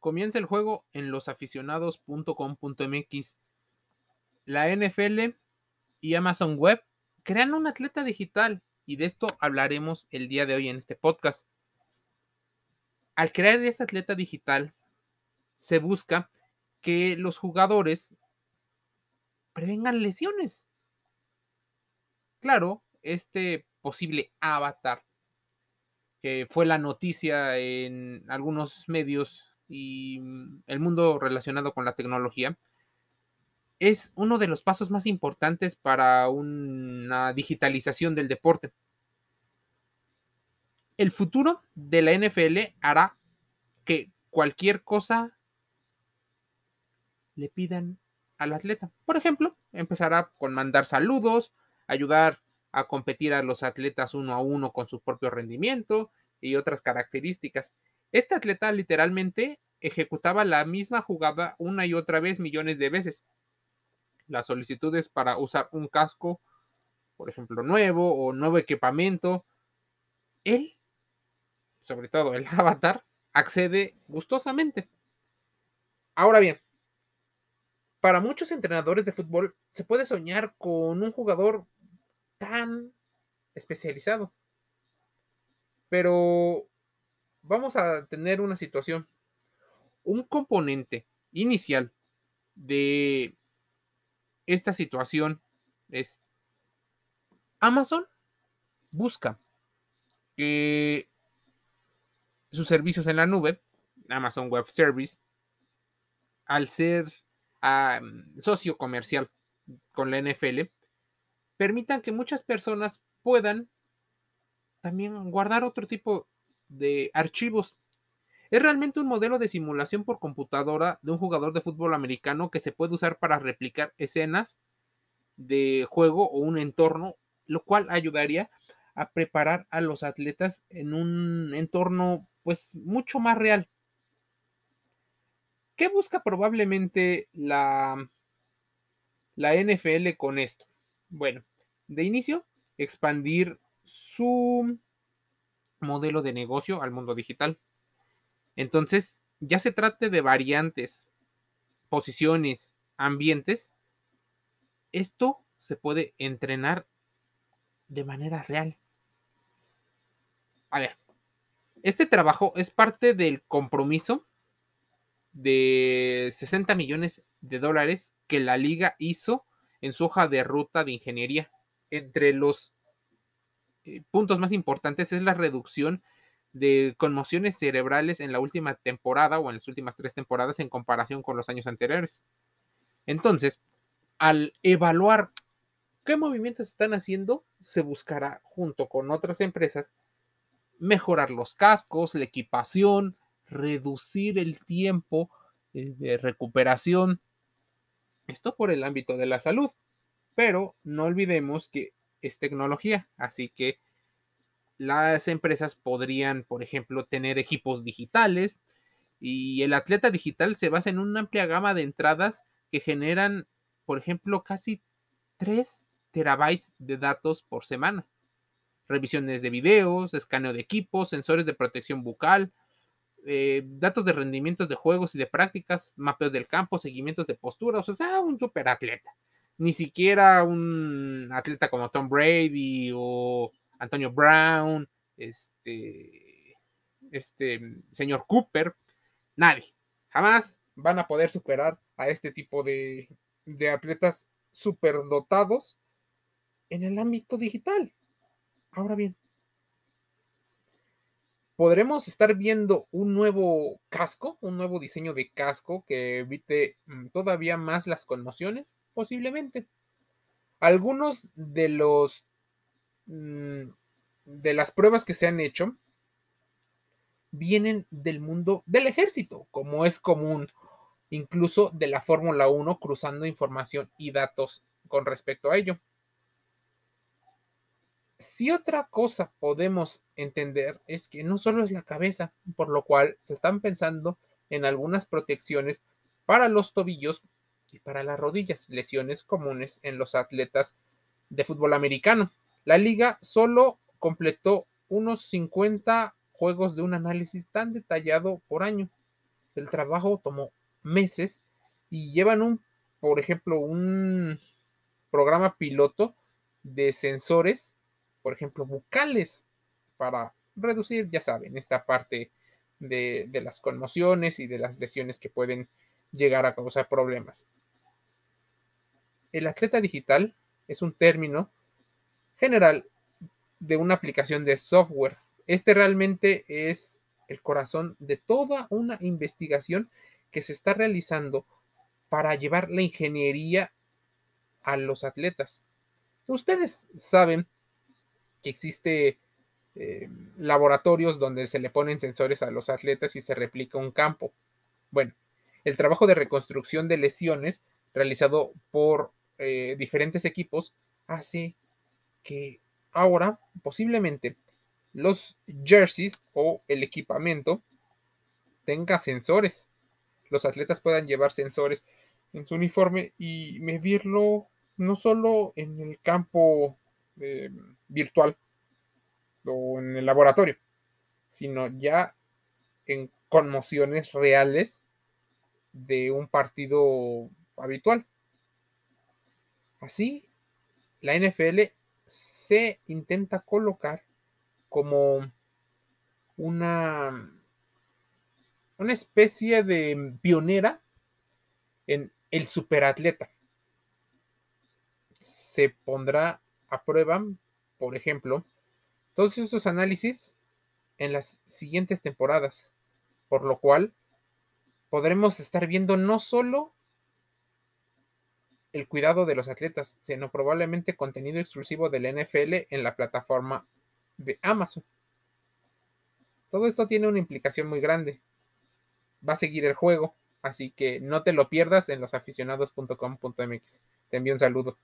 Comienza el juego en losaficionados.com.mx. La NFL y Amazon Web crean un atleta digital y de esto hablaremos el día de hoy en este podcast. Al crear este atleta digital, se busca que los jugadores prevengan lesiones. Claro, este posible avatar, que fue la noticia en algunos medios y mm, el mundo relacionado con la tecnología, es uno de los pasos más importantes para una digitalización del deporte. El futuro de la NFL hará que cualquier cosa le pidan al atleta. Por ejemplo, empezará con mandar saludos, ayudar a competir a los atletas uno a uno con su propio rendimiento y otras características. Este atleta literalmente ejecutaba la misma jugada una y otra vez millones de veces. Las solicitudes para usar un casco, por ejemplo, nuevo o nuevo equipamiento, él, sobre todo el avatar, accede gustosamente. Ahora bien, para muchos entrenadores de fútbol se puede soñar con un jugador tan especializado. Pero vamos a tener una situación. Un componente inicial de esta situación es Amazon busca que sus servicios en la nube, Amazon Web Service, al ser ah, socio comercial con la NFL, permitan que muchas personas puedan también guardar otro tipo de archivos. Es realmente un modelo de simulación por computadora de un jugador de fútbol americano que se puede usar para replicar escenas de juego o un entorno, lo cual ayudaría a preparar a los atletas en un entorno pues mucho más real. ¿Qué busca probablemente la, la NFL con esto? Bueno, de inicio, expandir su modelo de negocio al mundo digital. Entonces, ya se trate de variantes, posiciones, ambientes, esto se puede entrenar de manera real. A ver, este trabajo es parte del compromiso de 60 millones de dólares que la liga hizo en su hoja de ruta de ingeniería. Entre los puntos más importantes es la reducción de conmociones cerebrales en la última temporada o en las últimas tres temporadas en comparación con los años anteriores. Entonces, al evaluar qué movimientos están haciendo, se buscará junto con otras empresas mejorar los cascos, la equipación, reducir el tiempo eh, de recuperación. Esto por el ámbito de la salud. Pero no olvidemos que es tecnología, así que las empresas podrían, por ejemplo, tener equipos digitales y el atleta digital se basa en una amplia gama de entradas que generan, por ejemplo, casi 3 terabytes de datos por semana. Revisiones de videos, escaneo de equipos, sensores de protección bucal, eh, datos de rendimientos de juegos y de prácticas, mapeos del campo, seguimientos de posturas, o sea, un super atleta ni siquiera un atleta como Tom Brady o Antonio Brown, este, este señor Cooper, nadie, jamás van a poder superar a este tipo de, de atletas superdotados en el ámbito digital. Ahora bien, podremos estar viendo un nuevo casco, un nuevo diseño de casco que evite mm, todavía más las conmociones posiblemente. Algunos de los mm, de las pruebas que se han hecho vienen del mundo del ejército, como es común, incluso de la Fórmula 1, cruzando información y datos con respecto a ello. Si otra cosa podemos entender es que no solo es la cabeza, por lo cual se están pensando en algunas protecciones para los tobillos y para las rodillas, lesiones comunes en los atletas de fútbol americano. La liga solo completó unos 50 juegos de un análisis tan detallado por año. El trabajo tomó meses y llevan un, por ejemplo, un programa piloto de sensores, por ejemplo, bucales, para reducir, ya saben, esta parte de, de las conmociones y de las lesiones que pueden llegar a causar problemas. El atleta digital es un término general de una aplicación de software. Este realmente es el corazón de toda una investigación que se está realizando para llevar la ingeniería a los atletas. Ustedes saben que existe eh, laboratorios donde se le ponen sensores a los atletas y se replica un campo. Bueno, el trabajo de reconstrucción de lesiones realizado por eh, diferentes equipos hace que ahora posiblemente los jerseys o el equipamiento tenga sensores. Los atletas puedan llevar sensores en su uniforme y medirlo no solo en el campo eh, virtual o en el laboratorio, sino ya en conmociones reales de un partido habitual. Así, la NFL se intenta colocar como una, una especie de pionera en el superatleta. Se pondrá a prueba, por ejemplo, todos estos análisis en las siguientes temporadas, por lo cual podremos estar viendo no solo el cuidado de los atletas, sino probablemente contenido exclusivo del NFL en la plataforma de Amazon. Todo esto tiene una implicación muy grande. Va a seguir el juego, así que no te lo pierdas en losaficionados.com.mx. Te envío un saludo.